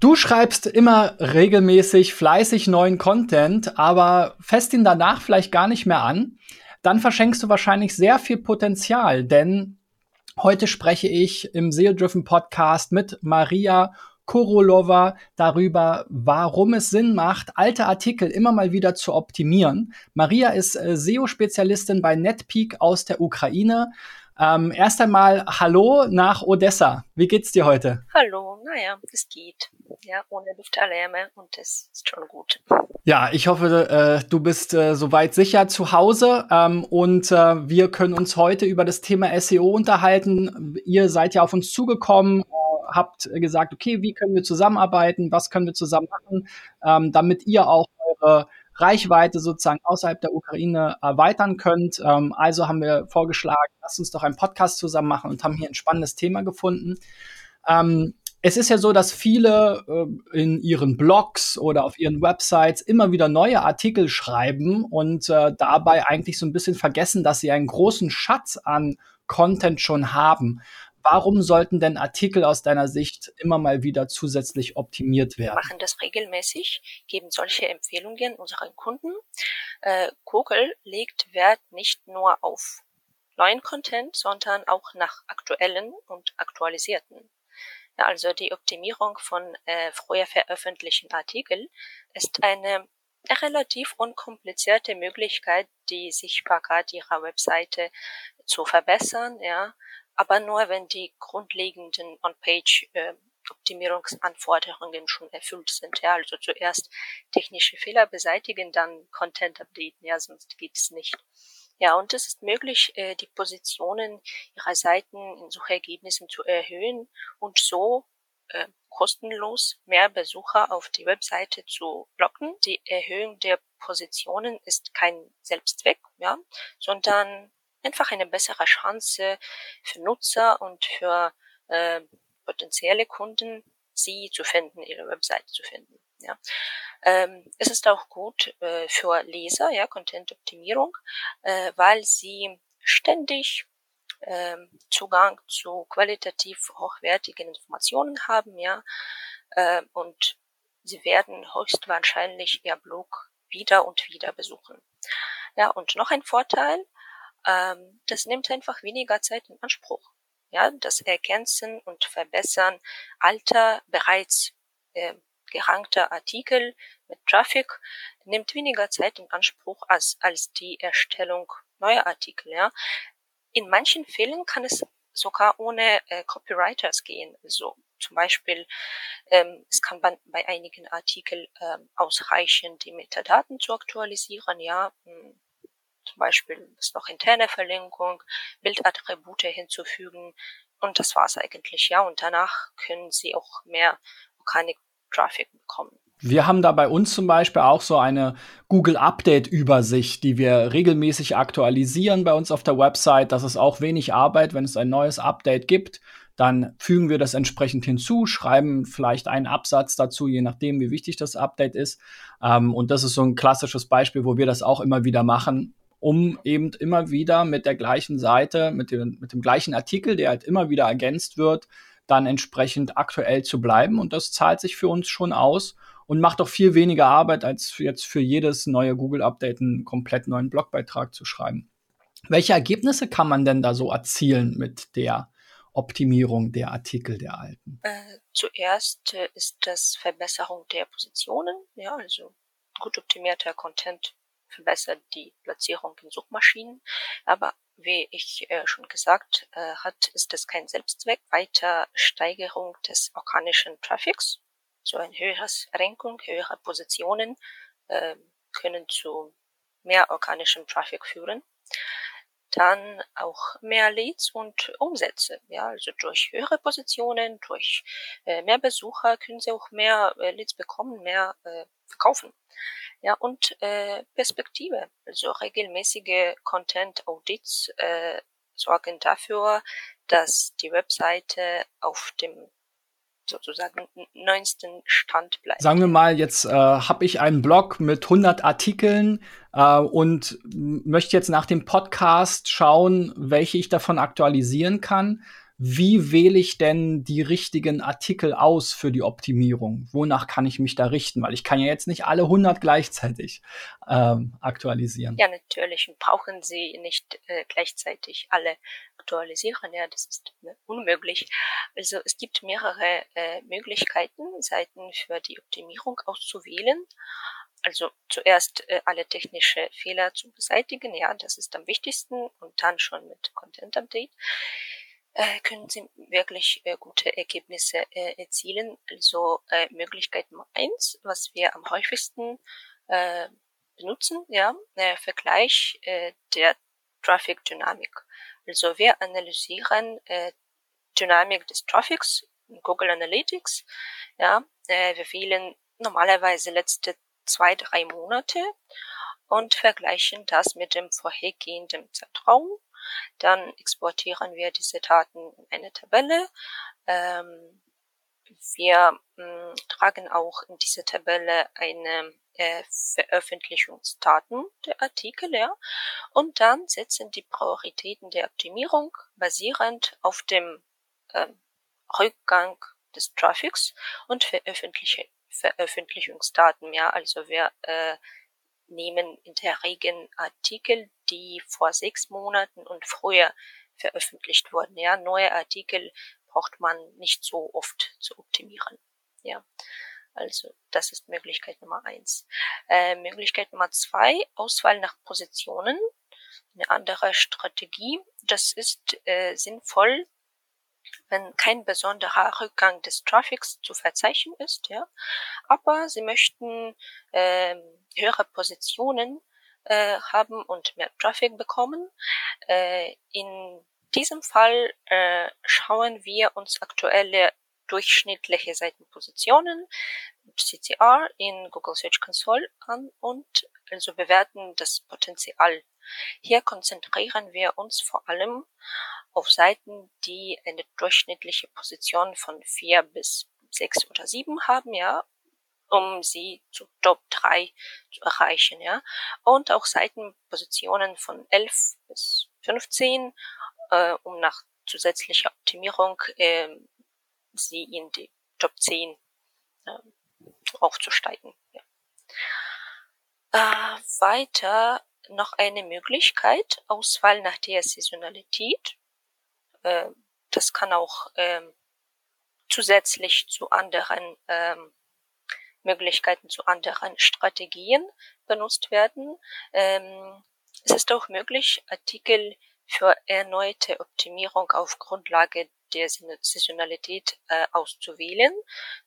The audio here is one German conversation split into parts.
Du schreibst immer regelmäßig fleißig neuen Content, aber fest ihn danach vielleicht gar nicht mehr an. Dann verschenkst du wahrscheinlich sehr viel Potenzial, denn heute spreche ich im SEO-Driven Podcast mit Maria Korolova darüber, warum es Sinn macht, alte Artikel immer mal wieder zu optimieren. Maria ist äh, SEO-Spezialistin bei NetPeak aus der Ukraine. Ähm, erst einmal Hallo nach Odessa. Wie geht's dir heute? Hallo, naja, es geht. Ja, ohne Luftalarme und es ist schon gut. Ja, ich hoffe, äh, du bist äh, soweit sicher zu Hause ähm, und äh, wir können uns heute über das Thema SEO unterhalten. Ihr seid ja auf uns zugekommen, äh, habt gesagt, okay, wie können wir zusammenarbeiten, was können wir zusammen machen, ähm, damit ihr auch eure Reichweite sozusagen außerhalb der Ukraine erweitern könnt. Ähm, also haben wir vorgeschlagen, lasst uns doch einen Podcast zusammen machen und haben hier ein spannendes Thema gefunden. Ähm, es ist ja so, dass viele äh, in ihren Blogs oder auf ihren Websites immer wieder neue Artikel schreiben und äh, dabei eigentlich so ein bisschen vergessen, dass sie einen großen Schatz an Content schon haben. Warum sollten denn Artikel aus deiner Sicht immer mal wieder zusätzlich optimiert werden? Wir machen das regelmäßig, geben solche Empfehlungen unseren Kunden. Äh, Google legt Wert nicht nur auf neuen Content, sondern auch nach aktuellen und aktualisierten. Ja, also die Optimierung von äh, früher veröffentlichten Artikeln ist eine relativ unkomplizierte Möglichkeit, die Sichtbarkeit ihrer Webseite zu verbessern, ja, aber nur wenn die grundlegenden On-Page äh, Optimierungsanforderungen schon erfüllt sind. Ja, also zuerst technische Fehler beseitigen, dann Content updaten, ja, sonst geht es nicht. Ja, und es ist möglich, äh, die Positionen ihrer Seiten in Suchergebnissen zu erhöhen und so äh, kostenlos mehr Besucher auf die Webseite zu locken. Die Erhöhung der Positionen ist kein Selbstzweck, ja, sondern einfach eine bessere Chance für Nutzer und für äh, potenzielle Kunden, sie zu finden, ihre Webseite zu finden. Ja. Ähm, es ist auch gut äh, für Leser, ja, Content-Optimierung, äh, weil sie ständig ähm, Zugang zu qualitativ hochwertigen Informationen haben, ja, äh, und sie werden höchstwahrscheinlich ihr Blog wieder und wieder besuchen. Ja, und noch ein Vorteil, ähm, das nimmt einfach weniger Zeit in Anspruch. Ja, das Ergänzen und Verbessern alter, bereits äh, gerankter Artikel mit Traffic nimmt weniger Zeit in Anspruch als, als die Erstellung neuer Artikel. Ja. In manchen Fällen kann es sogar ohne äh, Copywriters gehen. Also zum Beispiel, ähm, es kann bei, bei einigen Artikeln ähm, ausreichen, die Metadaten zu aktualisieren. Ja, hm, zum Beispiel ist noch interne Verlinkung, Bildattribute hinzufügen und das war's eigentlich, ja. Und danach können Sie auch mehr Organic Traffic bekommen. Wir haben da bei uns zum Beispiel auch so eine Google Update Übersicht, die wir regelmäßig aktualisieren bei uns auf der Website. Das ist auch wenig Arbeit, wenn es ein neues Update gibt. Dann fügen wir das entsprechend hinzu, schreiben vielleicht einen Absatz dazu, je nachdem, wie wichtig das Update ist. Ähm, und das ist so ein klassisches Beispiel, wo wir das auch immer wieder machen um eben immer wieder mit der gleichen Seite, mit dem, mit dem gleichen Artikel, der halt immer wieder ergänzt wird, dann entsprechend aktuell zu bleiben. Und das zahlt sich für uns schon aus und macht auch viel weniger Arbeit, als jetzt für jedes neue Google-Update einen komplett neuen Blogbeitrag zu schreiben. Welche Ergebnisse kann man denn da so erzielen mit der Optimierung der Artikel der alten? Äh, zuerst äh, ist das Verbesserung der Positionen, ja, also gut optimierter Content verbessert die Platzierung in Suchmaschinen. Aber wie ich äh, schon gesagt äh, hat, ist es kein Selbstzweck. Weiter Steigerung des organischen Traffics, so ein höheres Rankung, höhere Positionen äh, können zu mehr organischem Traffic führen. Dann auch mehr Leads und Umsätze. Ja, also durch höhere Positionen, durch äh, mehr Besucher können Sie auch mehr äh, Leads bekommen, mehr äh, verkaufen. Ja, und äh, Perspektive. Also regelmäßige Content Audits äh, sorgen dafür, dass die Webseite auf dem sozusagen neuesten Stand bleibt. Sagen wir mal, jetzt äh, habe ich einen Blog mit 100 Artikeln äh, und möchte jetzt nach dem Podcast schauen, welche ich davon aktualisieren kann. Wie wähle ich denn die richtigen Artikel aus für die Optimierung? Wonach kann ich mich da richten? Weil ich kann ja jetzt nicht alle 100 gleichzeitig ähm, aktualisieren. Ja, natürlich brauchen Sie nicht äh, gleichzeitig alle aktualisieren. Ja, das ist ne, unmöglich. Also es gibt mehrere äh, Möglichkeiten, Seiten für die Optimierung auszuwählen also zuerst äh, alle technische Fehler zu beseitigen, ja, das ist am wichtigsten und dann schon mit Content Update äh, können Sie wirklich äh, gute Ergebnisse äh, erzielen. Also äh, Möglichkeit Nummer eins, was wir am häufigsten äh, benutzen, ja, äh, Vergleich äh, der Traffic Dynamik. Also wir analysieren äh, Dynamik des Traffics in Google Analytics, ja, äh, wir wählen normalerweise letzte zwei, drei Monate und vergleichen das mit dem vorhergehenden Zeitraum. Dann exportieren wir diese Daten in eine Tabelle. Ähm, wir mh, hm, tragen auch in diese Tabelle eine äh, Veröffentlichungsdaten der Artikel, ja, und dann setzen die Prioritäten der Optimierung basierend auf dem äh, Rückgang des Traffics und veröffentlichen Veröffentlichungsdaten, ja, also wir äh, nehmen in der Regel Artikel, die vor sechs Monaten und früher veröffentlicht wurden. Ja, neue Artikel braucht man nicht so oft zu optimieren. Ja, also das ist Möglichkeit Nummer eins. Äh, Möglichkeit Nummer zwei, Auswahl nach Positionen. Eine andere Strategie. Das ist äh, sinnvoll, wenn kein besonderer Rückgang des Traffics zu verzeichnen ist, ja. Aber sie möchten äh, höhere Positionen äh, haben und mehr Traffic bekommen. Äh, in diesem Fall äh, schauen wir uns aktuelle durchschnittliche Seitenpositionen, CCR in Google Search Console an und also bewerten das Potenzial. Hier konzentrieren wir uns vor allem auf Seiten, die eine durchschnittliche Position von vier bis sechs oder sieben haben, ja, um sie zu Top 3 zu erreichen, ja. Und auch Seitenpositionen von 11 bis 15, äh, um nach zusätzlicher Optimierung äh, sie in die Top 10 äh, aufzusteigen. Ja. Äh, weiter noch eine Möglichkeit, Auswahl nach der Saisonalität. Äh, das kann auch ähm, zusätzlich zu anderen ähm, Möglichkeiten, zu anderen Strategien benutzt werden. Ähm, es ist auch möglich, Artikel für erneute Optimierung auf Grundlage der Saisonalität äh, auszuwählen.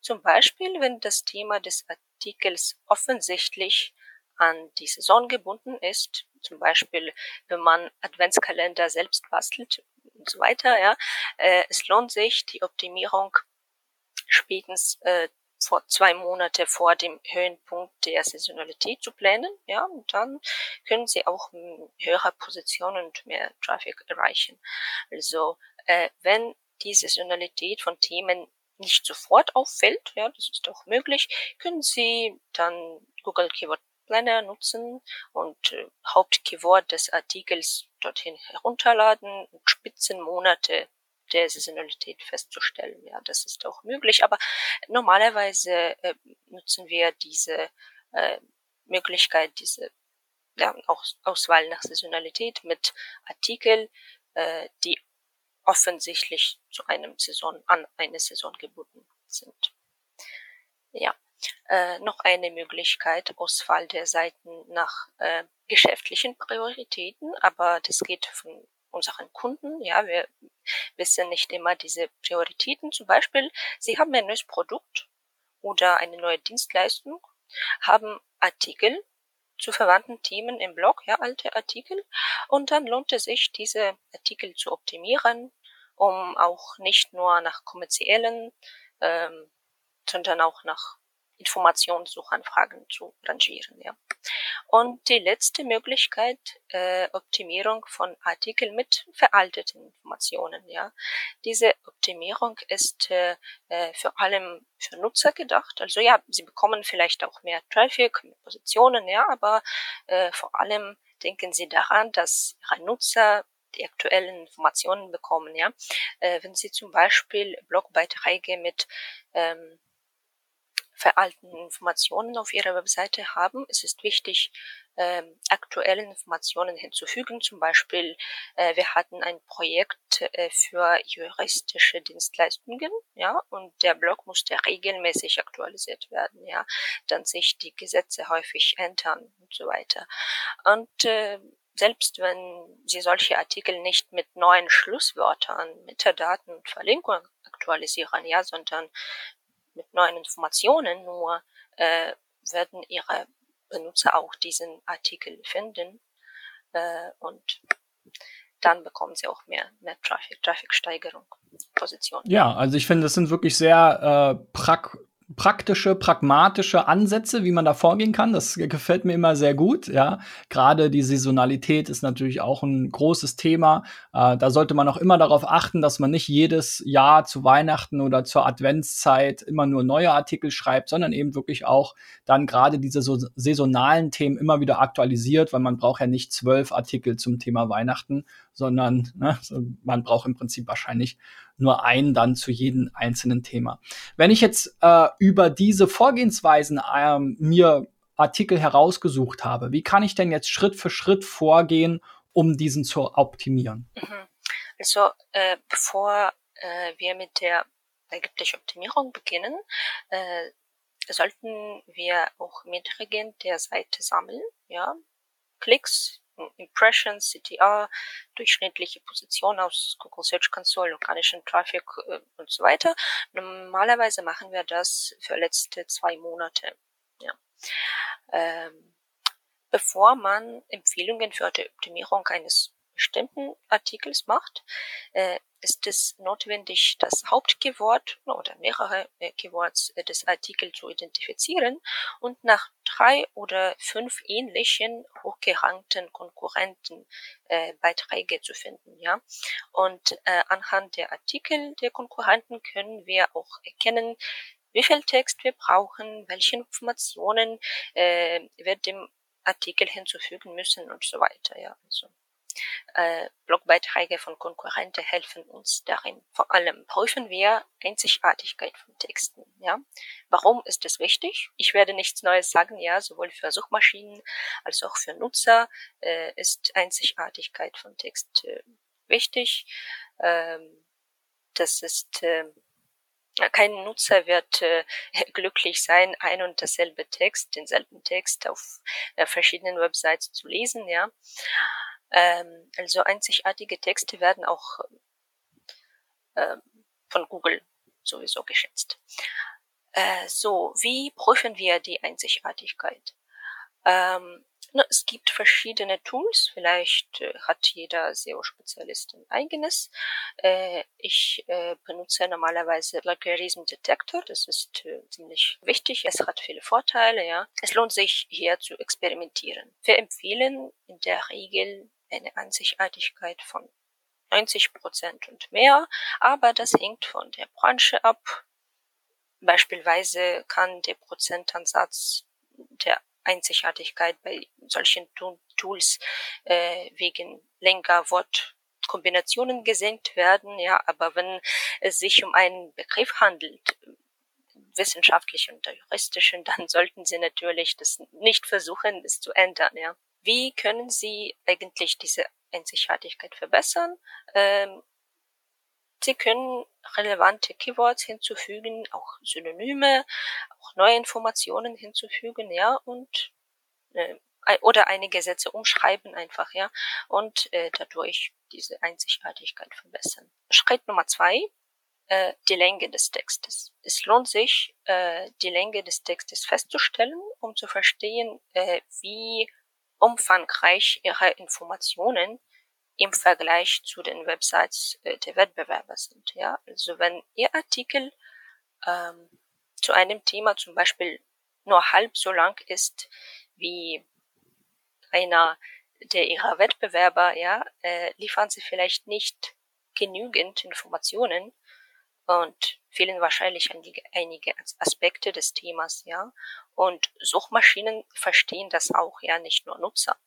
Zum Beispiel, wenn das Thema des Artikels offensichtlich an die Saison gebunden ist, zum Beispiel wenn man Adventskalender selbst bastelt und so weiter, ja, äh, es lohnt sich, die Optimierung spätestens äh, vor zwei Monate vor dem Höhenpunkt der Saisonalität zu planen, ja, und dann können Sie auch höhere Positionen und mehr Traffic erreichen. Also äh, wenn die Saisonalität von Themen nicht sofort auffällt, ja, das ist auch möglich, können Sie dann Google Keyword Planner nutzen und äh, Hauptkeyword des Artikels dorthin herunterladen und Spitzenmonate der Saisonalität festzustellen. Ja, das ist auch möglich, aber normalerweise äh, nutzen wir diese äh, Möglichkeit, diese ja, auch Auswahl nach Saisonalität mit Artikel, äh, die offensichtlich zu einem Saison, an eine Saison gebunden sind. Ja. Äh, noch eine Möglichkeit, Auswahl der Seiten nach äh, geschäftlichen Prioritäten, aber das geht von unseren Kunden. Ja, wir wissen nicht immer diese Prioritäten. Zum Beispiel, Sie haben ein neues Produkt oder eine neue Dienstleistung, haben Artikel zu verwandten Themen im Blog, ja, alte Artikel. Und dann lohnt es sich, diese Artikel zu optimieren, um auch nicht nur nach kommerziellen, ähm, sondern auch nach Informationssuchanfragen zu rangieren. Ja. Und die letzte Möglichkeit, äh, Optimierung von Artikeln mit veralteten Informationen. Ja. Diese Optimierung ist äh, äh, vor allem für Nutzer gedacht. Also ja, sie bekommen vielleicht auch mehr Traffic, mehr Positionen, ja, aber äh, vor allem denken Sie daran, dass Ihre Nutzer die aktuellen Informationen bekommen, ja. Äh, wenn Sie zum Beispiel Blogbeiträge mit ähm, veralteten Informationen auf Ihrer Webseite haben, es ist wichtig, ähm, aktuelle Informationen hinzufügen. Zum Beispiel, äh, wir hatten ein Projekt äh, für juristische Dienstleistungen, ja, und der Blog musste regelmäßig aktualisiert werden, ja, dann sich die Gesetze häufig ändern und so weiter. Und äh, selbst wenn Sie solche Artikel nicht mit neuen Schlusswörtern, Metadaten und Verlinkungen aktualisieren, ja, sondern mit neuen Informationen, nur äh, werden Ihre Benutzer auch diesen Artikel finden äh, und dann bekommen sie auch mehr, mehr Traffic, Traffic-Steigerung, Position. Ja, also ich finde, das sind wirklich sehr äh, prak praktische, pragmatische Ansätze, wie man da vorgehen kann. Das gefällt mir immer sehr gut. Ja, gerade die Saisonalität ist natürlich auch ein großes Thema. Äh, da sollte man auch immer darauf achten, dass man nicht jedes Jahr zu Weihnachten oder zur Adventszeit immer nur neue Artikel schreibt, sondern eben wirklich auch dann gerade diese so saisonalen Themen immer wieder aktualisiert, weil man braucht ja nicht zwölf Artikel zum Thema Weihnachten, sondern ne, man braucht im Prinzip wahrscheinlich nur einen dann zu jedem einzelnen Thema. Wenn ich jetzt äh, über diese Vorgehensweisen ähm, mir Artikel herausgesucht habe, wie kann ich denn jetzt Schritt für Schritt vorgehen, um diesen zu optimieren? Mhm. Also äh, bevor äh, wir mit der ergeblichen Optimierung beginnen, äh, sollten wir auch Metriken der Seite sammeln, ja, Klicks, Impressions, CTR, durchschnittliche Position aus Google Search Console, organischen Traffic äh, und so weiter. Normalerweise machen wir das für letzte zwei Monate. Ja. Ähm, bevor man Empfehlungen für die Optimierung eines bestimmten Artikels macht, äh, ist es notwendig, das Hauptkeyword oder mehrere äh, Keywords äh, des Artikels zu identifizieren und nach drei oder fünf ähnlichen hochgerankten Konkurrenten äh, Beiträge zu finden, ja. Und äh, anhand der Artikel der Konkurrenten können wir auch erkennen, wie viel Text wir brauchen, welche Informationen äh, wir dem Artikel hinzufügen müssen und so weiter, ja. Also äh, Blogbeiträge von Konkurrenten helfen uns darin. Vor allem prüfen wir Einzigartigkeit von Texten. Ja, warum ist es wichtig? Ich werde nichts Neues sagen. Ja, sowohl für Suchmaschinen als auch für Nutzer äh, ist Einzigartigkeit von Text äh, wichtig. Ähm, das ist äh, kein Nutzer wird äh, glücklich sein, ein und dasselbe Text, denselben Text auf äh, verschiedenen Websites zu lesen, ja. Ähm, also einzigartige Texte werden auch äh, von Google sowieso geschätzt. Äh, so, wie prüfen wir die Einzigartigkeit? Ähm, na, es gibt verschiedene Tools, vielleicht äh, hat jeder SEO-Spezialist ein eigenes. Äh, ich äh, benutze normalerweise Plagiarism Detector, das ist äh, ziemlich wichtig, es hat viele Vorteile, ja. Es lohnt sich hier zu experimentieren. Wir empfehlen in der Regel eine Einzigartigkeit von 90 Prozent und mehr, aber das hängt von der Branche ab. Beispielsweise kann der Prozentansatz der Einzigartigkeit bei solchen Tools äh, wegen länger Wortkombinationen gesenkt werden, ja, aber wenn es sich um einen Begriff handelt, wissenschaftlichen und juristischen, dann sollten Sie natürlich das nicht versuchen, es zu ändern, ja. Wie können Sie eigentlich diese Einzigartigkeit verbessern? Ähm, Sie können relevante Keywords hinzufügen, auch Synonyme, auch neue Informationen hinzufügen, ja, und äh, oder einige Sätze umschreiben einfach, ja, und äh, dadurch diese Einzigartigkeit verbessern. Schritt Nummer zwei, äh, die Länge des Textes. Es lohnt sich, äh, die Länge des Textes festzustellen, um zu verstehen, äh, wie umfangreich ihre Informationen im Vergleich zu den Websites äh, der Wettbewerber sind. Ja, also wenn Ihr Artikel ähm, zu einem Thema zum Beispiel nur halb so lang ist wie einer der Ihrer Wettbewerber, ja, äh, liefern Sie vielleicht nicht genügend Informationen und fehlen wahrscheinlich einige, Aspekte des Themas, ja. Und Suchmaschinen verstehen das auch, ja, nicht nur Nutzer.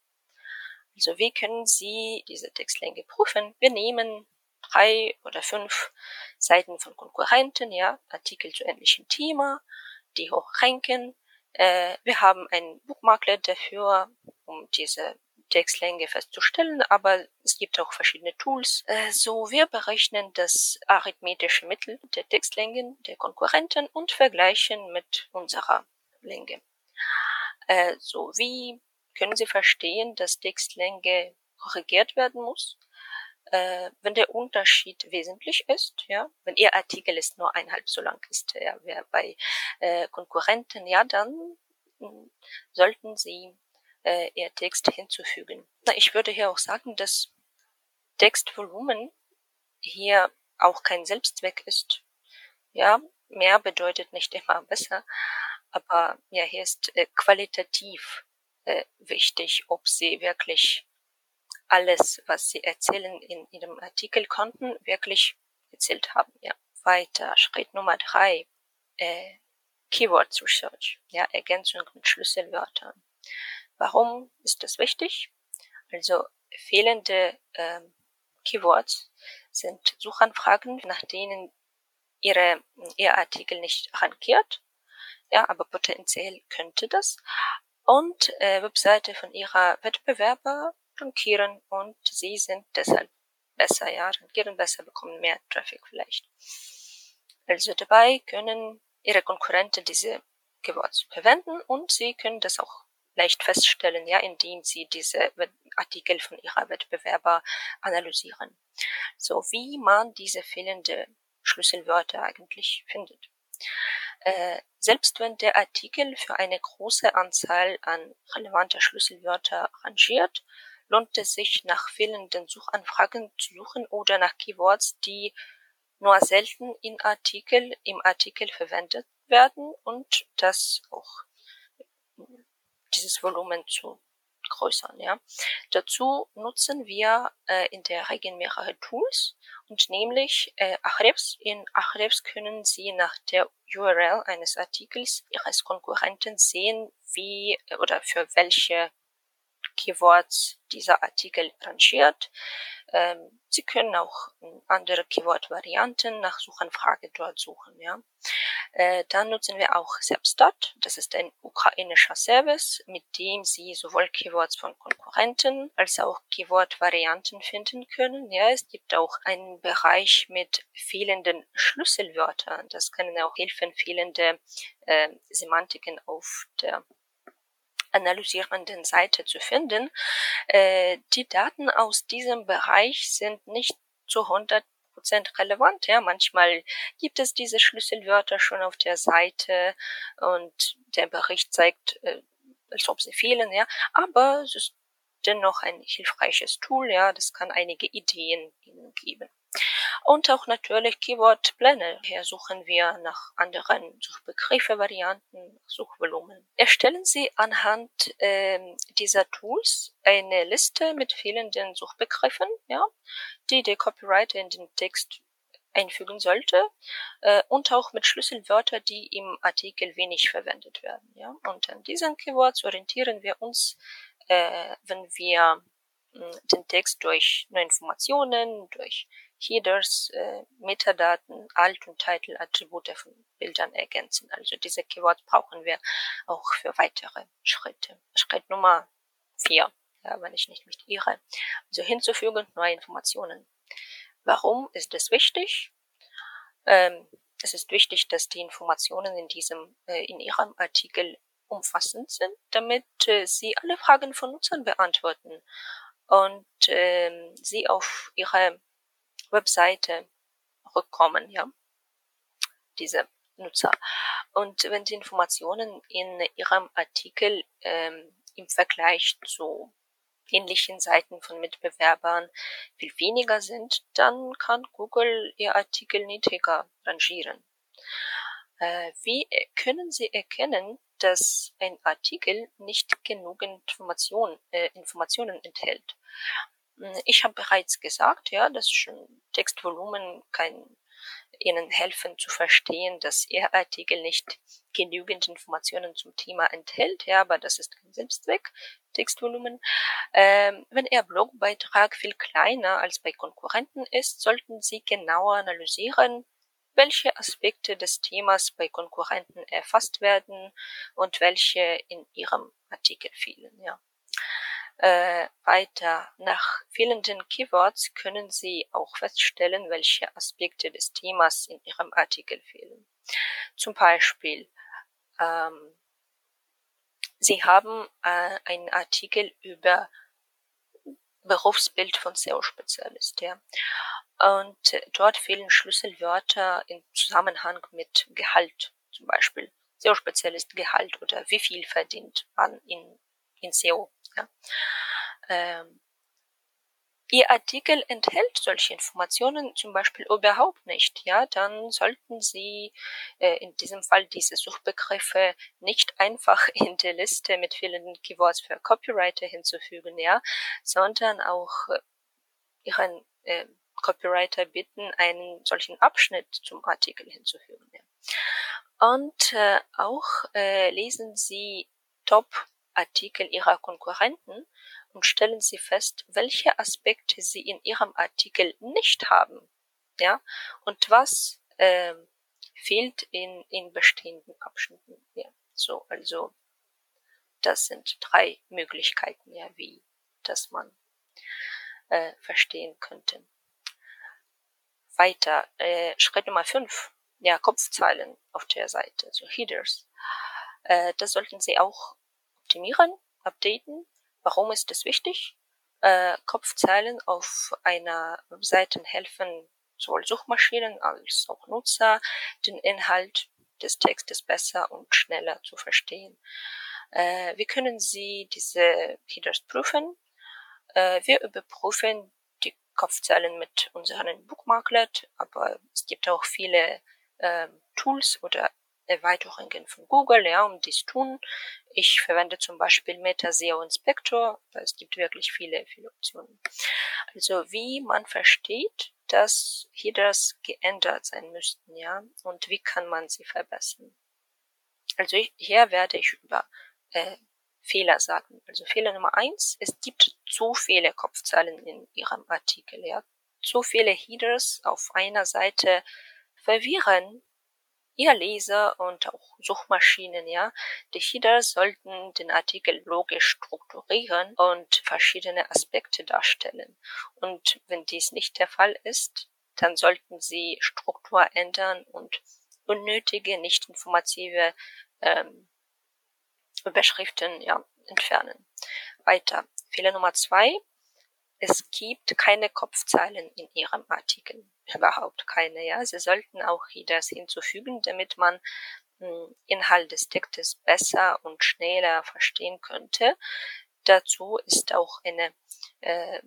Also wie können Sie diese Textlänge prüfen? Wir nehmen drei oder fünf Seiten von Konkurrenten, ja, Artikel zu ähnlichem Thema, die hoch ranken. Äh, wir haben ein Bookmarklet dafür, um diese Textlänge festzustellen, aber es gibt auch verschiedene Tools. Äh, so, wir berechnen das arithmetische Mittel der Textlängen der Konkurrenten und vergleichen mit unserer Länge. Äh, so, wie können Sie verstehen, dass Textlänge korrigiert werden muss? Äh, wenn der Unterschied wesentlich ist, ja, wenn Ihr Artikel ist nur einhalb so lang ist, ja, bei Konkurrenten, ja, dann hm, sollten Sie äh, eher Text hinzufügen. Na, ich würde hier auch sagen, dass Textvolumen hier auch kein Selbstzweck ist. Ja, mehr bedeutet nicht immer besser, aber ja, hier ist äh, qualitativ äh, wichtig, ob Sie wirklich alles, was Sie erzählen in Ihrem Artikel konnten, wirklich erzählt haben. Ja. Weiter, Schritt Nummer drei, äh, Keyword Research, ja, Ergänzung mit Schlüsselwörtern. Warum ist das wichtig? Also fehlende ähm, Keywords sind Suchanfragen, nach denen ihre, ihr Artikel nicht rankiert. Ja, aber potenziell könnte das. Und äh, Webseite von ihrer Wettbewerber rankieren und sie sind deshalb besser, ja, rankieren besser, bekommen mehr Traffic vielleicht. Also dabei können ihre Konkurrenten diese Keywords verwenden und sie können das auch leicht feststellen, ja, indem sie diese Artikel von ihrer Wettbewerber analysieren. So wie man diese fehlende Schlüsselwörter eigentlich findet. Äh, selbst wenn der Artikel für eine große Anzahl an relevanter Schlüsselwörter rangiert, lohnt es sich nach fehlenden Suchanfragen zu suchen oder nach Keywords, die nur selten in Artikel, im Artikel verwendet werden und das auch dieses Volumen zu größern. Ja. Dazu nutzen wir äh, in der Regel mehrere Tools und nämlich äh, Ahrefs. In Ahrefs können Sie nach der URL eines Artikels Ihres Konkurrenten sehen, wie äh, oder für welche Keywords dieser Artikel rangiert. Ähm, Sie können auch andere Keyword-Varianten nach Suchanfrage dort suchen. Ja. Äh, dann nutzen wir auch Selbstat. Das ist ein ukrainischer Service, mit dem Sie sowohl Keywords von Konkurrenten als auch Keyword-Varianten finden können. Ja, es gibt auch einen Bereich mit fehlenden Schlüsselwörtern. Das können auch helfen, fehlende äh, Semantiken auf der analysierenden Seite zu finden. Äh, die Daten aus diesem Bereich sind nicht zu 100% relevant. Ja, manchmal gibt es diese Schlüsselwörter schon auf der Seite und der Bericht zeigt, äh, als ob sie fehlen. Ja, aber es ist dennoch ein hilfreiches Tool. Ja, das kann einige Ideen Ihnen geben. Und auch natürlich Keyword-Pläne. Hier suchen wir nach anderen Suchbegriffe-Varianten, Suchvolumen. Erstellen Sie anhand äh, dieser Tools eine Liste mit fehlenden Suchbegriffen, ja, die der Copywriter in den Text einfügen sollte äh, und auch mit Schlüsselwörter, die im Artikel wenig verwendet werden. Ja? Und an diesen Keywords orientieren wir uns, äh, wenn wir hm, den Text durch neue Informationen, durch Headers, äh, Metadaten, Alt- und Title-Attribute von Bildern ergänzen. Also diese Keywords brauchen wir auch für weitere Schritte. Schritt Nummer vier, ja, wenn ich nicht mich irre. Also hinzufügen neue Informationen. Warum ist das wichtig? Ähm, es ist wichtig, dass die Informationen in diesem, äh, in Ihrem Artikel umfassend sind, damit äh, Sie alle Fragen von Nutzern beantworten und äh, Sie auf Ihre Webseite rückkommen, ja, diese Nutzer. Und wenn die Informationen in Ihrem Artikel ähm, im Vergleich zu ähnlichen Seiten von Mitbewerbern viel weniger sind, dann kann Google Ihr Artikel niedriger rangieren. Äh, wie können Sie erkennen, dass ein Artikel nicht genügend Information, äh, Informationen enthält? Ich habe bereits gesagt, ja, dass Textvolumen kein ihnen helfen zu verstehen, dass ihr Artikel nicht genügend Informationen zum Thema enthält, ja, aber das ist kein Selbstzweck, Textvolumen. Ähm, wenn Ihr Blogbeitrag viel kleiner als bei Konkurrenten ist, sollten Sie genauer analysieren, welche Aspekte des Themas bei Konkurrenten erfasst werden und welche in Ihrem Artikel fehlen, ja. Äh, weiter. Nach fehlenden Keywords können Sie auch feststellen, welche Aspekte des Themas in Ihrem Artikel fehlen. Zum Beispiel, ähm, Sie haben äh, einen Artikel über Berufsbild von SEO-Spezialist, ja. Und dort fehlen Schlüsselwörter im Zusammenhang mit Gehalt, zum Beispiel SEO-Spezialist Gehalt oder wie viel verdient man in, in SEO ja. Ähm, Ihr Artikel enthält solche Informationen zum Beispiel überhaupt nicht, ja, dann sollten Sie äh, in diesem Fall diese Suchbegriffe nicht einfach in der Liste mit vielen Keywords für Copywriter hinzufügen, ja, sondern auch äh, Ihren äh, Copywriter bitten, einen solchen Abschnitt zum Artikel hinzufügen. Ja. Und äh, auch äh, lesen Sie Top Artikel ihrer Konkurrenten und stellen Sie fest, welche Aspekte Sie in Ihrem Artikel nicht haben, ja, und was äh, fehlt in, in bestehenden Abschnitten. Ja, so, also das sind drei Möglichkeiten, ja, wie das man äh, verstehen könnte. Weiter, äh, Schritt Nummer fünf, ja, Kopfzeilen auf der Seite, so Headers. Äh, das sollten Sie auch optimieren, updaten. Warum ist das wichtig? Äh, Kopfzeilen auf einer Seite helfen sowohl Suchmaschinen als auch Nutzer, den Inhalt des Textes besser und schneller zu verstehen. Äh, wie können Sie diese Headers prüfen? Äh, wir überprüfen die Kopfzeilen mit unserem Bookmarklet, aber es gibt auch viele äh, Tools oder Erweiterungen von Google, ja, um dies tun. Ich verwende zum Beispiel Meta SEO Inspector. Es gibt wirklich viele, viele Optionen. Also wie man versteht, dass hier das geändert sein müssten, ja, und wie kann man sie verbessern. Also hier werde ich über äh, Fehler sagen. Also Fehler Nummer eins, es gibt zu viele Kopfzeilen in Ihrem Artikel, ja. Zu viele Headers auf einer Seite verwirren Ihr Leser und auch Suchmaschinen, ja, die Header sollten den Artikel logisch strukturieren und verschiedene Aspekte darstellen. Und wenn dies nicht der Fall ist, dann sollten Sie Struktur ändern und unnötige, nicht informative ähm, Überschriften ja, entfernen. Weiter. Fehler Nummer zwei. Es gibt keine Kopfzeilen in Ihrem Artikel überhaupt keine. Ja, sie sollten auch das hinzufügen, damit man hm, Inhalt des Textes besser und schneller verstehen könnte. Dazu ist auch eine äh,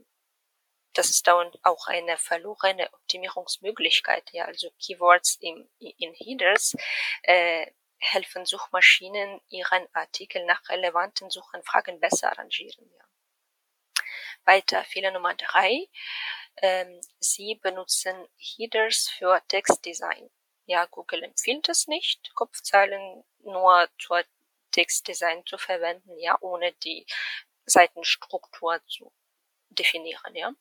das ist auch eine verlorene Optimierungsmöglichkeit. Ja, also Keywords im, in Headers äh, helfen Suchmaschinen, ihren Artikel nach relevanten Suchanfragen besser arrangieren. Ja. Weiter, Fehler Nummer drei. Ähm, Sie benutzen Headers für Textdesign. Ja, Google empfiehlt es nicht, Kopfzeilen nur zur Textdesign zu verwenden, ja, ohne die Seitenstruktur zu definieren, ja.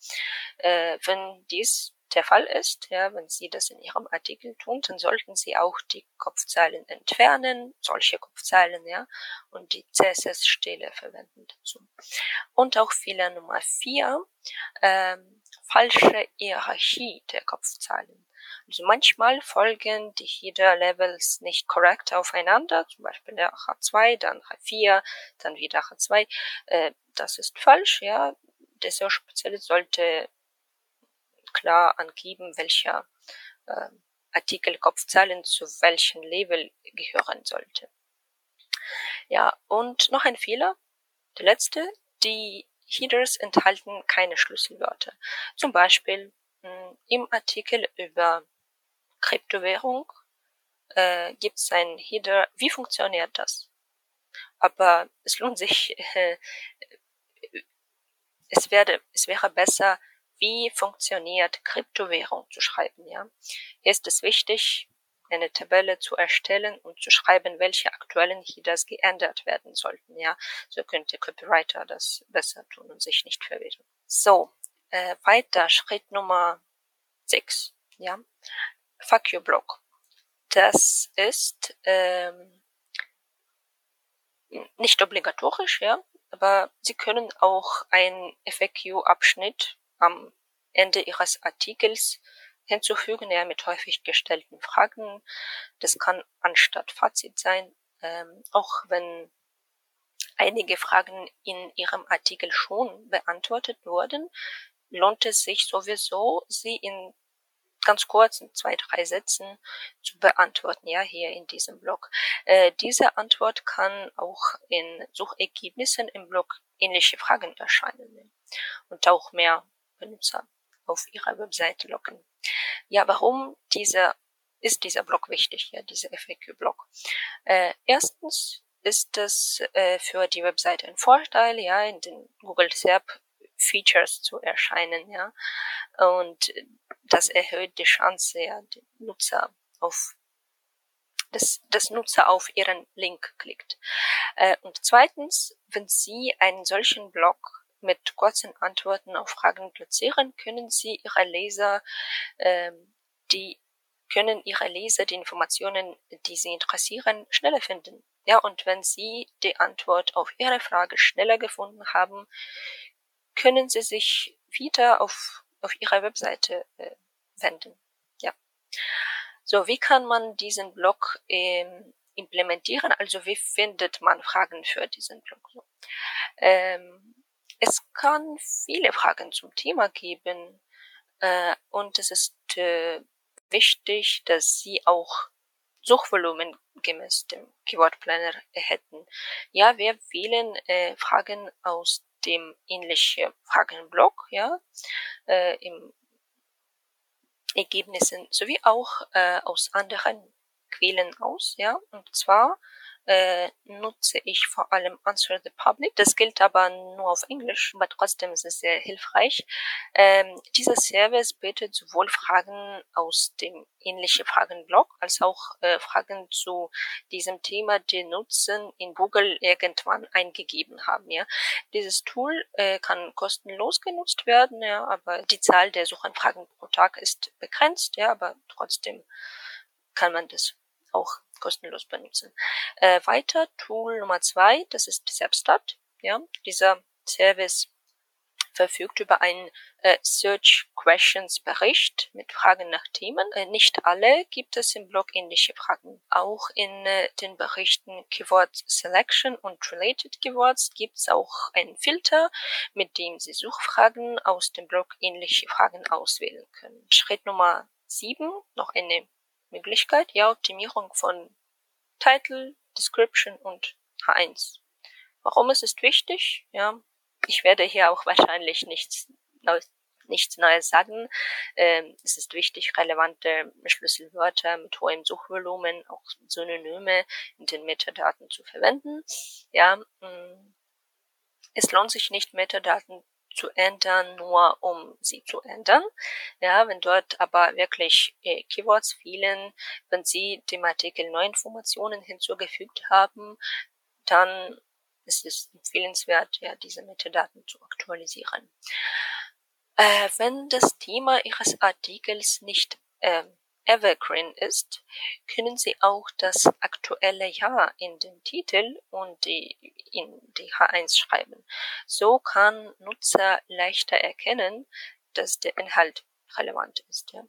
Äh, wenn dies der Fall ist, ja, wenn Sie das in Ihrem Artikel tun, dann sollten Sie auch die Kopfzeilen entfernen, solche Kopfzeilen, ja, und die CSS-Stele verwenden dazu. Und auch Fehler Nummer vier, ähm, falsche Hierarchie der Kopfzeilen. Also manchmal folgen die Header-Levels nicht korrekt aufeinander, zum Beispiel der H2, dann H4, dann wieder H2. Äh, das ist falsch, ja. Der SEO-Spezialist sollte klar angeben, welcher äh, Artikel Kopfzeilen zu welchem Level gehören sollte. Ja, und noch ein Fehler, der letzte, die Headers enthalten keine Schlüsselwörter. Zum Beispiel mh, hm, im Artikel über Kryptowährung äh, gibt es ein Header, wie funktioniert das? Aber es lohnt sich, äh, es, werde, es wäre besser, wie funktioniert Kryptowährung zu schreiben. Ja, hier ist es wichtig, eine Tabelle zu erstellen und zu schreiben, welche aktuellen HIDAs geändert werden sollten. Ja, so könnte Copywriter das besser tun und sich nicht verwirren. So, äh, weiter Schritt Nummer 6. Ja, Fuck your Blog. Das ist ähm, nicht obligatorisch, ja, aber Sie können auch ein FAQ-Abschnitt am Ende Ihres Artikels hinzufügen, ja, mit häufig gestellten Fragen. Das kann anstatt Fazit sein, ähm, auch wenn einige Fragen in Ihrem Artikel schon beantwortet wurden, lohnt es sich sowieso, sie in ganz kurz in zwei, drei Sätzen zu beantworten, ja, hier in diesem Blog. Äh, diese Antwort kann auch in Suchergebnissen im Blog ähnliche Fragen erscheinen und auch mehr Benutzer auf ihrer Webseite locken. Ja, warum dieser, ist dieser Blog wichtig, ja, dieser FAQ-Blog? Äh, erstens ist es äh, für die Webseite ein Vorteil, ja, in den Google SERP Features zu erscheinen, ja. Und das erhöht die Chance, ja, den Nutzer auf dass das Nutzer auf ihren Link klickt. Äh, und zweitens, wenn Sie einen solchen Blog mit kurzen Antworten auf Fragen platzieren, können Sie Ihre Leser, äh, die können Ihre Leser die Informationen, die Sie interessieren, schneller finden. Ja, und wenn Sie die Antwort auf Ihre Frage schneller gefunden haben, können Sie sich wieder auf, auf Ihrer Webseite äh, wenden. Ja. So, wie kann man diesen Blog ähm, implementieren? Also wie findet man Fragen für diesen Blog? Ähm, es kann viele Fragen zum Thema geben äh, und es ist äh, wichtig, dass Sie auch Suchvolumen gemäß dem Keyword Planner hätten. Ja, wir wählen äh, Fragen aus dem ähnliche Fragenblock, ja, äh, im Ergebnissen sowie auch äh, aus anderen Quellen aus, ja, und zwar äh, nutze ich vor allem Answer the Public. Das gilt aber nur auf Englisch, aber trotzdem ist es sehr hilfreich. Ähm, dieser Service bietet sowohl Fragen aus dem ähnlichen Fragenblog als auch äh, Fragen zu diesem Thema, die Nutzen in Google irgendwann eingegeben haben. Ja, dieses Tool äh, kann kostenlos genutzt werden, ja, aber die Zahl der Suchanfragen pro Tag ist begrenzt, ja, aber trotzdem kann man das auch kostenlos benutzen. Äh, weiter Tool Nummer zwei, das ist Selbstat. Ja, dieser Service verfügt über einen äh, Search Questions Bericht mit Fragen nach Themen. Äh, nicht alle gibt es im Blog ähnliche Fragen. Auch in äh, den Berichten Keyword Selection und Related Keywords gibt es auch einen Filter, mit dem Sie Suchfragen aus dem Blog ähnliche Fragen auswählen können. Schritt Nummer sieben, noch eine Möglichkeit, ja, Optimierung von Title, Description und H1. Warum ist es wichtig? Ja, ich werde hier auch wahrscheinlich nichts Neues, nichts Neues sagen. Ähm, es ist wichtig, relevante Schlüsselwörter mit hohem Suchvolumen, auch Synonyme in den Metadaten zu verwenden. Ja, mm, es lohnt sich nicht, Metadaten zu ändern, nur um sie zu ändern. Ja, wenn dort aber wirklich äh, Keywords fehlen, wenn Sie dem Artikel neue Informationen hinzugefügt haben, dann ist es empfehlenswert, ja, diese Metadaten zu aktualisieren. Äh, wenn das Thema Ihres Artikels nicht äh, Evergreen ist, können Sie auch das aktuelle Jahr in den Titel und die, in die H1 schreiben. So kann Nutzer leichter erkennen, dass der Inhalt relevant ist. Ja.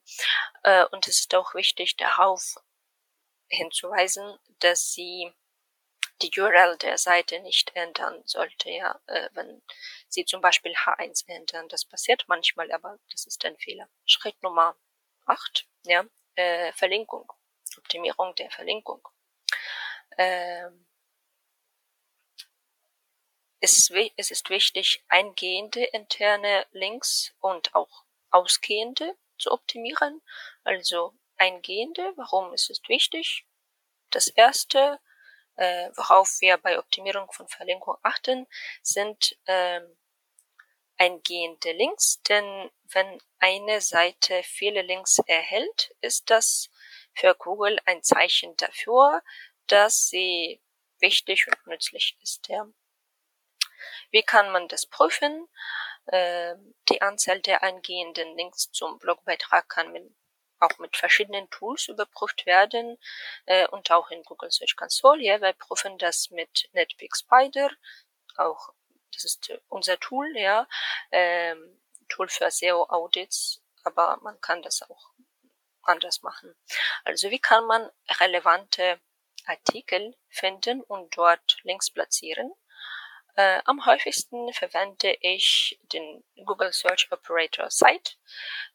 Äh, und es ist auch wichtig, darauf hinzuweisen, dass Sie die URL der Seite nicht ändern sollte, ja, äh, wenn Sie zum Beispiel H1 ändern. Das passiert manchmal, aber das ist ein Fehler. Schritt Nummer 8, ja, äh, Verlinkung, Optimierung der Verlinkung. Ähm, es, es ist wichtig, eingehende interne Links und auch ausgehende zu optimieren. Also eingehende, warum ist es wichtig? Das erste, äh, worauf wir bei Optimierung von Verlinkung achten, sind ähm, eingehende Links, denn wenn eine Seite viele Links erhält, ist das für Google ein Zeichen dafür, dass sie wichtig und nützlich ist. Ja. Wie kann man das prüfen? Äh, die Anzahl der eingehenden Links zum Blogbeitrag kann mit, auch mit verschiedenen Tools überprüft werden äh, und auch in Google Search Console. Ja, wir prüfen das mit Netpeak Spider, auch das ist unser Tool, ja, ähm, Tool für SEO Audits, aber man kann das auch anders machen. Also wie kann man relevante Artikel finden und dort Links platzieren? Äh, am häufigsten verwende ich den Google Search Operator Site,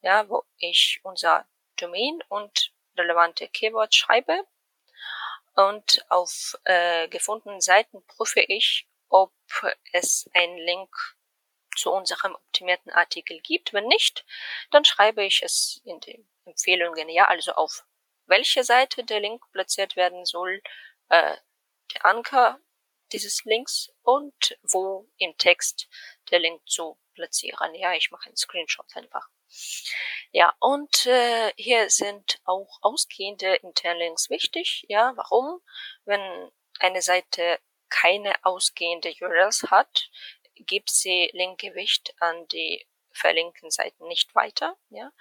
ja, wo ich unser Domain und relevante Keywords schreibe. Und auf äh, gefundenen Seiten prüfe ich, ob es einen Link zu unserem optimierten Artikel gibt. Wenn nicht, dann schreibe ich es in den Empfehlungen, ja, also auf welche Seite der Link platziert werden soll, äh, der Anker dieses Links und wo im Text der Link zu platzieren. Ja, ich mache einen Screenshot einfach. Ja, und äh, hier sind auch ausgehende Interlinks wichtig. Ja, warum? Wenn eine Seite keine ausgehende URLs hat, gibt sie Linkgewicht an die verlinkten Seiten nicht weiter. Ja?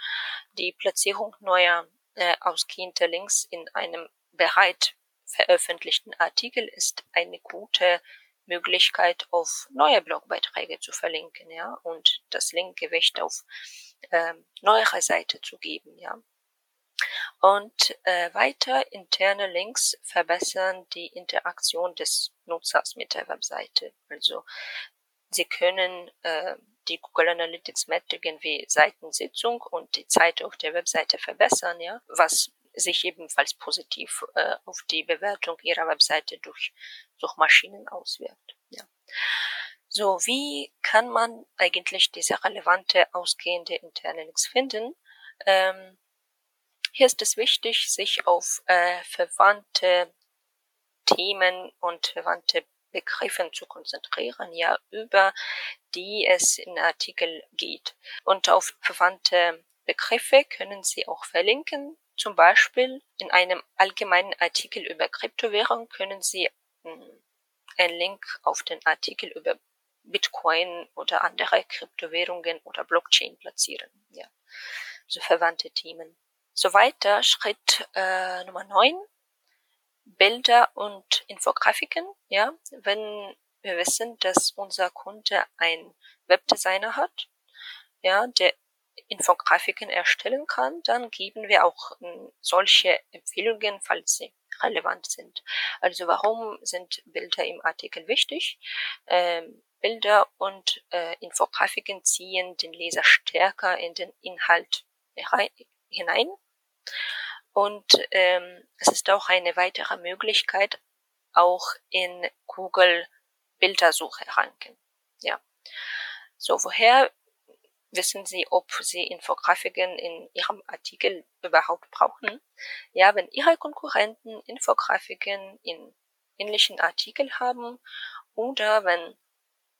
Die Platzierung neuer äh, ausgehender Links in einem bereit veröffentlichten Artikel ist eine gute Möglichkeit, auf neue Blogbeiträge zu verlinken, ja, und das Linkgewicht auf ähm, neuere Seite zu geben, ja. Und äh, weiter interne Links verbessern die Interaktion des Nutzers mit der Webseite. Also Sie können äh, die Google Analytics Metriken wie Seitensitzung und die Zeit auf der Webseite verbessern, ja, was sich ebenfalls positiv äh, auf die Bewertung ihrer Webseite durch Suchmaschinen auswirkt. Ja. So, wie kann man eigentlich diese relevante ausgehende interne Links finden? Ähm, hier ist es wichtig, sich auf äh, verwandte Themen und verwandte Begriffen zu konzentrieren, ja, über die es in Artikel geht. Und auf verwandte Begriffe können Sie auch verlinken. Zum Beispiel in einem allgemeinen Artikel über Kryptowährung können Sie hm, einen Link auf den Artikel über Bitcoin oder andere Kryptowährungen oder Blockchain platzieren. Ja, so verwandte Themen. So weiter, Schritt äh, Nummer 9. Bilder und Infografiken. Ja, wenn wir wissen, dass unser Kunde ein Webdesigner hat, ja, der Infografiken erstellen kann, dann geben wir auch hm, solche Empfehlungen, falls sie relevant sind. Also warum sind Bilder im Artikel wichtig? Ähm, Bilder und äh, Infografiken ziehen den Leser stärker in den Inhalt hinein. Und ähm, es ist auch eine weitere Möglichkeit, auch in Google Bildersuche ranken. Ja. So, woher wissen Sie, ob Sie Infografiken in Ihrem Artikel überhaupt brauchen? Ja, wenn Ihre Konkurrenten Infografiken in ähnlichen Artikeln haben oder wenn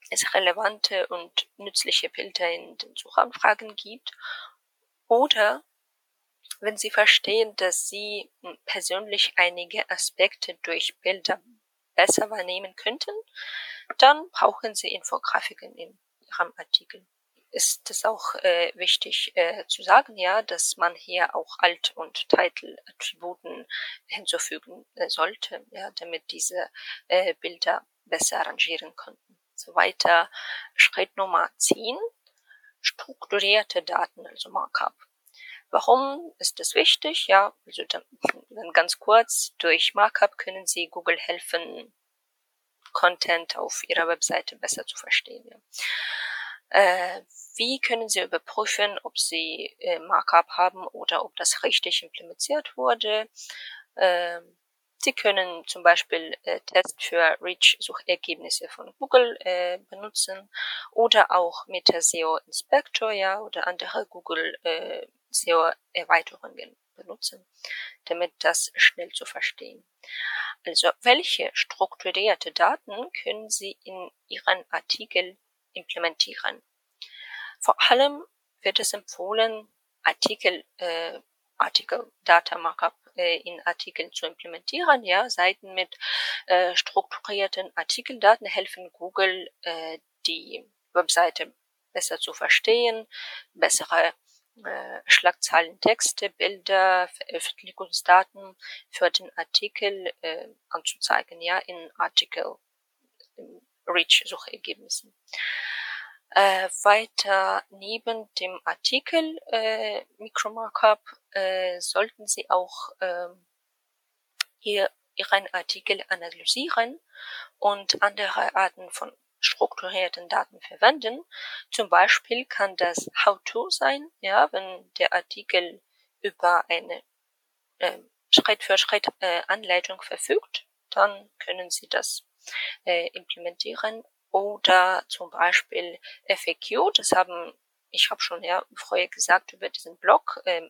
es relevante und nützliche Bilder in den Suchanfragen gibt oder wenn Sie verstehen, dass Sie persönlich einige Aspekte durch Bilder besser wahrnehmen könnten, dann brauchen Sie Infografiken in Ihrem Artikel. Ist es auch äh, wichtig äh, zu sagen, ja, dass man hier auch Alt- und Title-Attributen hinzufügen äh, sollte, ja, damit diese äh, Bilder besser arrangieren könnten. So weiter. Schritt Nummer 10. Strukturierte Daten, also Markup. Warum ist das wichtig? Ja, also dann, ganz kurz, durch Markup können Sie Google helfen, Content auf Ihrer Webseite besser zu verstehen. Ja. Äh, wie können Sie überprüfen, ob Sie äh, Markup haben oder ob das richtig implementiert wurde? Äh, Sie können zum Beispiel äh, Test für Reach-Suchergebnisse von Google äh, benutzen oder auch Meta SEO Inspector ja oder andere Google äh, SEO-Erweiterungen benutzen, damit das schnell zu verstehen. Also, welche strukturierte Daten können Sie in Ihren Artikel implementieren? Vor allem wird es empfohlen, Artikel, äh, Artikel Data Markup äh, in Artikeln zu implementieren. Ja, Seiten mit äh, strukturierten Artikeldaten helfen Google, äh, die Webseite besser zu verstehen, bessere Schlagzeilen, Texte, Bilder, Veröffentlichungsdaten für den Artikel äh, anzuzeigen, ja, in Artikel, in Reach-Suchergebnissen. Äh, weiter neben dem Artikel äh, Micromarkup äh, sollten Sie auch äh, hier Ihren Artikel analysieren und andere Arten von strukturierten Daten verwenden. Zum Beispiel kann das How-to sein, ja, wenn der Artikel über eine äh, Schritt für Schritt äh, Anleitung verfügt, dann können Sie das äh, implementieren oder zum Beispiel FAQ, das haben ich habe schon ja vorher gesagt über diesen Blog, ähm,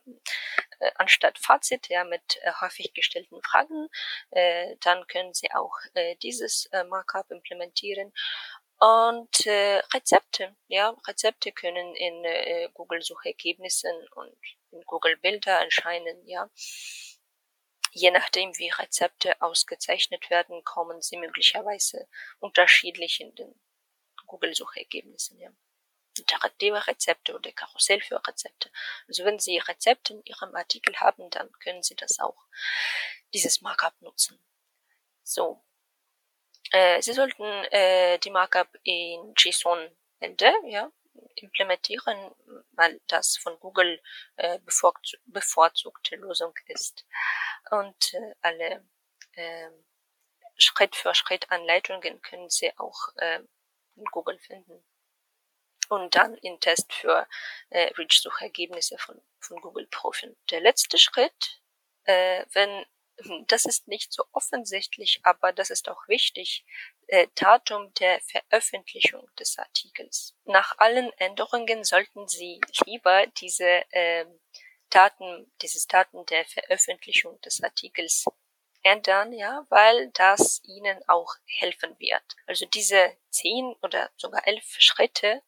äh, anstatt Fazit ja mit äh, häufig gestellten Fragen, äh, dann können Sie auch äh, dieses äh, Markup implementieren. Und äh, Rezepte, ja, Rezepte können in äh, Google Suchergebnissen und in Google Bilder erscheinen, ja. Je nachdem, wie Rezepte ausgezeichnet werden, kommen sie möglicherweise unterschiedlich in den Google-Suchergebnissen. Ja. Interaktive Rezepte oder Karussell für Rezepte. Also wenn Sie Rezepte in Ihrem Artikel haben, dann können Sie das auch, dieses Markup nutzen. So. Äh, Sie sollten äh, die Markup in JSON-Ende, ja, implementieren, weil das von Google äh, bevorzugte Lösung ist. Und äh, alle äh, Schritt für Schritt Anleitungen können Sie auch äh, in Google finden. Und dann in Test für äh, Reach-Suchergebnisse von, von Google prüfen. Der letzte Schritt, äh, wenn das ist nicht so offensichtlich, aber das ist auch wichtig, äh, Datum der Veröffentlichung des Artikels. Nach allen Änderungen sollten Sie lieber diese äh, Daten, dieses Daten der Veröffentlichung des Artikels ändern, ja, weil das Ihnen auch helfen wird. Also diese zehn oder sogar elf Schritte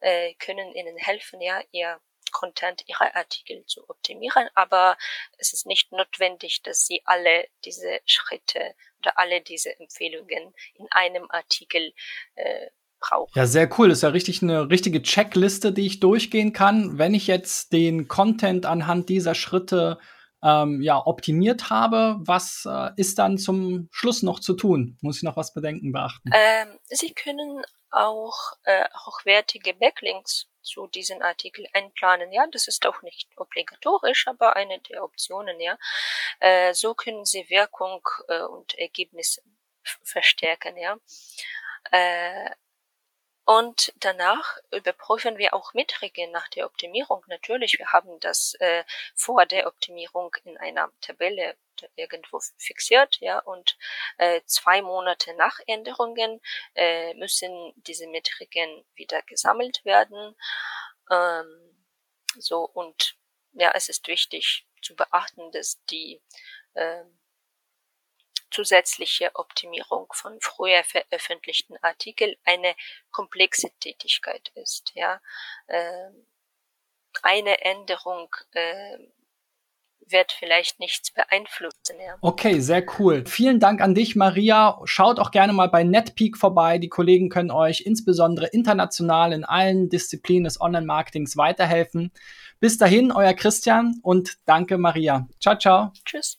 äh, können Ihnen helfen, ja, Ihr Content, ihre Artikel zu optimieren, aber es ist nicht notwendig, dass sie alle diese Schritte oder alle diese Empfehlungen in einem Artikel äh, brauchen. Ja, sehr cool. Das ist ja richtig eine richtige Checkliste, die ich durchgehen kann. Wenn ich jetzt den Content anhand dieser Schritte ähm, ja, optimiert habe, was äh, ist dann zum Schluss noch zu tun? Muss ich noch was bedenken beachten? Ähm, Sie können auch äh, hochwertige Backlinks zu diesen Artikel einplanen. Ja, das ist auch nicht obligatorisch, aber eine der Optionen. Ja, äh, so können Sie Wirkung äh, und Ergebnisse verstärken. Ja. Äh, und danach überprüfen wir auch Metriken nach der Optimierung. Natürlich, wir haben das äh, vor der Optimierung in einer Tabelle irgendwo fixiert, ja, und äh, zwei Monate nach Änderungen äh, müssen diese Metriken wieder gesammelt werden. Ähm, so und ja, es ist wichtig zu beachten, dass die äh, zusätzliche Optimierung von früher veröffentlichten Artikeln eine komplexe Tätigkeit ist. Ja, äh, eine Änderung äh, wird vielleicht nichts beeinflussen. Ja. Okay, sehr cool. Vielen Dank an dich, Maria. Schaut auch gerne mal bei NetPeak vorbei. Die Kollegen können euch insbesondere international in allen Disziplinen des Online-Marketings weiterhelfen. Bis dahin, euer Christian und danke, Maria. Ciao, ciao. Tschüss.